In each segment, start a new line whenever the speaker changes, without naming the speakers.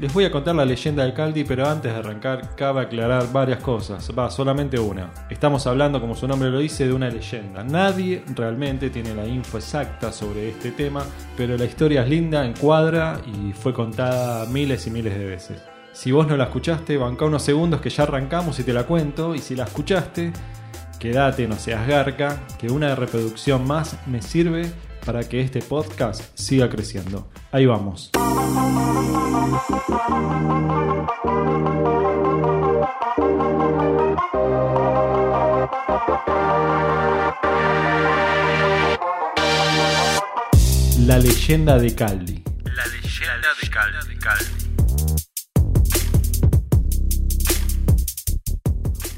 Les voy a contar la leyenda del Caldi, pero antes de arrancar cabe aclarar varias cosas. Va, solamente una. Estamos hablando, como su nombre lo dice, de una leyenda. Nadie realmente tiene la info exacta sobre este tema, pero la historia es linda, encuadra y fue contada miles y miles de veces. Si vos no la escuchaste, banca unos segundos que ya arrancamos y te la cuento. Y si la escuchaste, quédate, no seas garca, que una reproducción más me sirve para que este podcast siga creciendo. Ahí vamos. La leyenda de Caldi.
La leyenda de Caldi.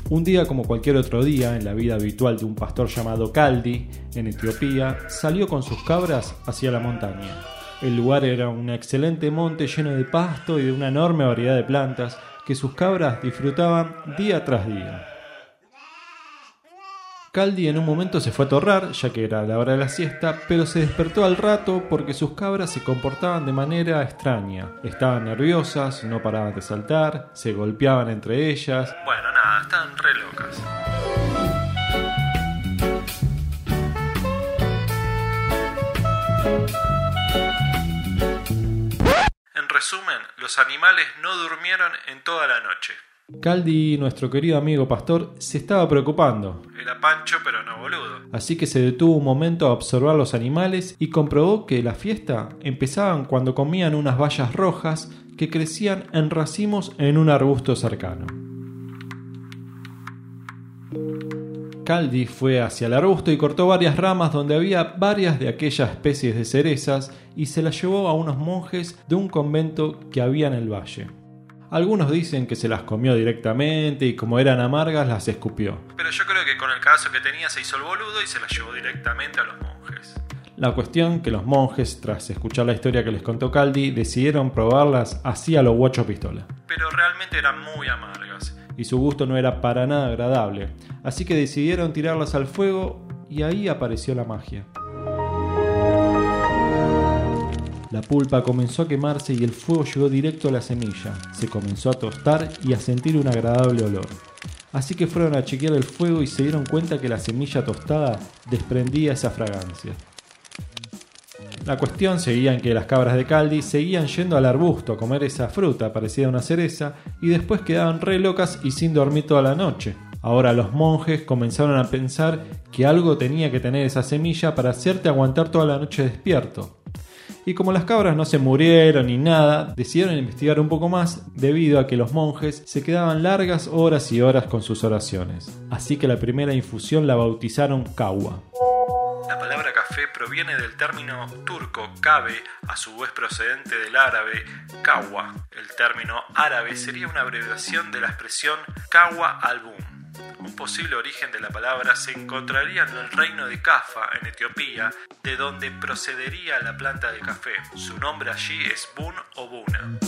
Un día como cualquier otro día en la vida habitual de un pastor llamado Caldi, en Etiopía, salió con sus cabras hacia la montaña. El lugar era un excelente monte lleno de pasto y de una enorme variedad de plantas que sus cabras disfrutaban día tras día. Caldi en un momento se fue a torrar, ya que era la hora de la siesta, pero se despertó al rato porque sus cabras se comportaban de manera extraña. Estaban nerviosas, no paraban de saltar, se golpeaban entre ellas.
Bueno, nada, están re locas. Los animales no durmieron en toda la noche.
Caldi, nuestro querido amigo pastor, se estaba preocupando.
Era pancho, pero no boludo.
Así que se detuvo un momento a observar los animales y comprobó que la fiesta empezaban cuando comían unas bayas rojas que crecían en racimos en un arbusto cercano. Caldi fue hacia el arbusto y cortó varias ramas donde había varias de aquellas especies de cerezas y se las llevó a unos monjes de un convento que había en el valle. Algunos dicen que se las comió directamente y como eran amargas las escupió.
Pero yo creo que con el caso que tenía se hizo el boludo y se las llevó directamente a los monjes.
La cuestión que los monjes, tras escuchar la historia que les contó Caldi, decidieron probarlas así a los guacho pistola.
Pero realmente eran muy amargas.
Y su gusto no era para nada agradable. Así que decidieron tirarlas al fuego y ahí apareció la magia. La pulpa comenzó a quemarse y el fuego llegó directo a la semilla. Se comenzó a tostar y a sentir un agradable olor. Así que fueron a chequear el fuego y se dieron cuenta que la semilla tostada desprendía esa fragancia. La cuestión seguía en que las cabras de Caldi seguían yendo al arbusto a comer esa fruta parecida a una cereza y después quedaban re locas y sin dormir toda la noche. Ahora los monjes comenzaron a pensar que algo tenía que tener esa semilla para hacerte aguantar toda la noche despierto. Y como las cabras no se murieron ni nada, decidieron investigar un poco más debido a que los monjes se quedaban largas horas y horas con sus oraciones. Así que la primera infusión la bautizaron Kawa.
Proviene del término turco kabe, a su vez procedente del árabe kawa. El término árabe sería una abreviación de la expresión kawa album. Un posible origen de la palabra se encontraría en el reino de Cafa, en Etiopía, de donde procedería la planta de café. Su nombre allí es Bun o Buna.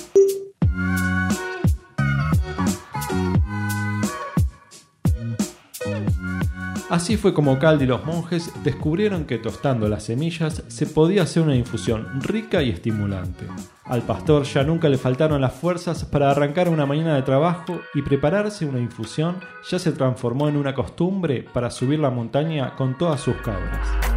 Así fue como Caldi y los monjes descubrieron que tostando las semillas se podía hacer una infusión rica y estimulante. Al pastor ya nunca le faltaron las fuerzas para arrancar una mañana de trabajo y prepararse una infusión ya se transformó en una costumbre para subir la montaña con todas sus cabras.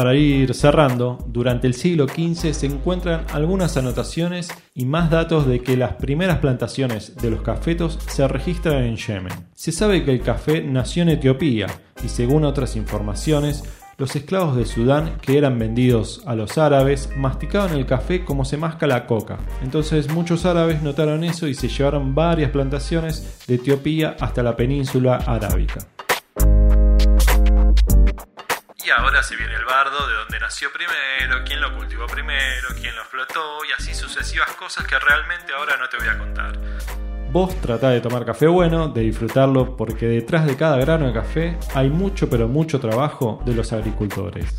Para ir cerrando, durante el siglo XV se encuentran algunas anotaciones y más datos de que las primeras plantaciones de los cafetos se registran en Yemen. Se sabe que el café nació en Etiopía y según otras informaciones, los esclavos de Sudán que eran vendidos a los árabes masticaban el café como se masca la coca. Entonces muchos árabes notaron eso y se llevaron varias plantaciones de Etiopía hasta la península arábica.
Ahora se viene el bardo de donde nació primero, quién lo cultivó primero, quién lo explotó y así sucesivas cosas que realmente ahora no te voy a contar.
Vos tratá de tomar café bueno, de disfrutarlo, porque detrás de cada grano de café hay mucho pero mucho trabajo de los agricultores.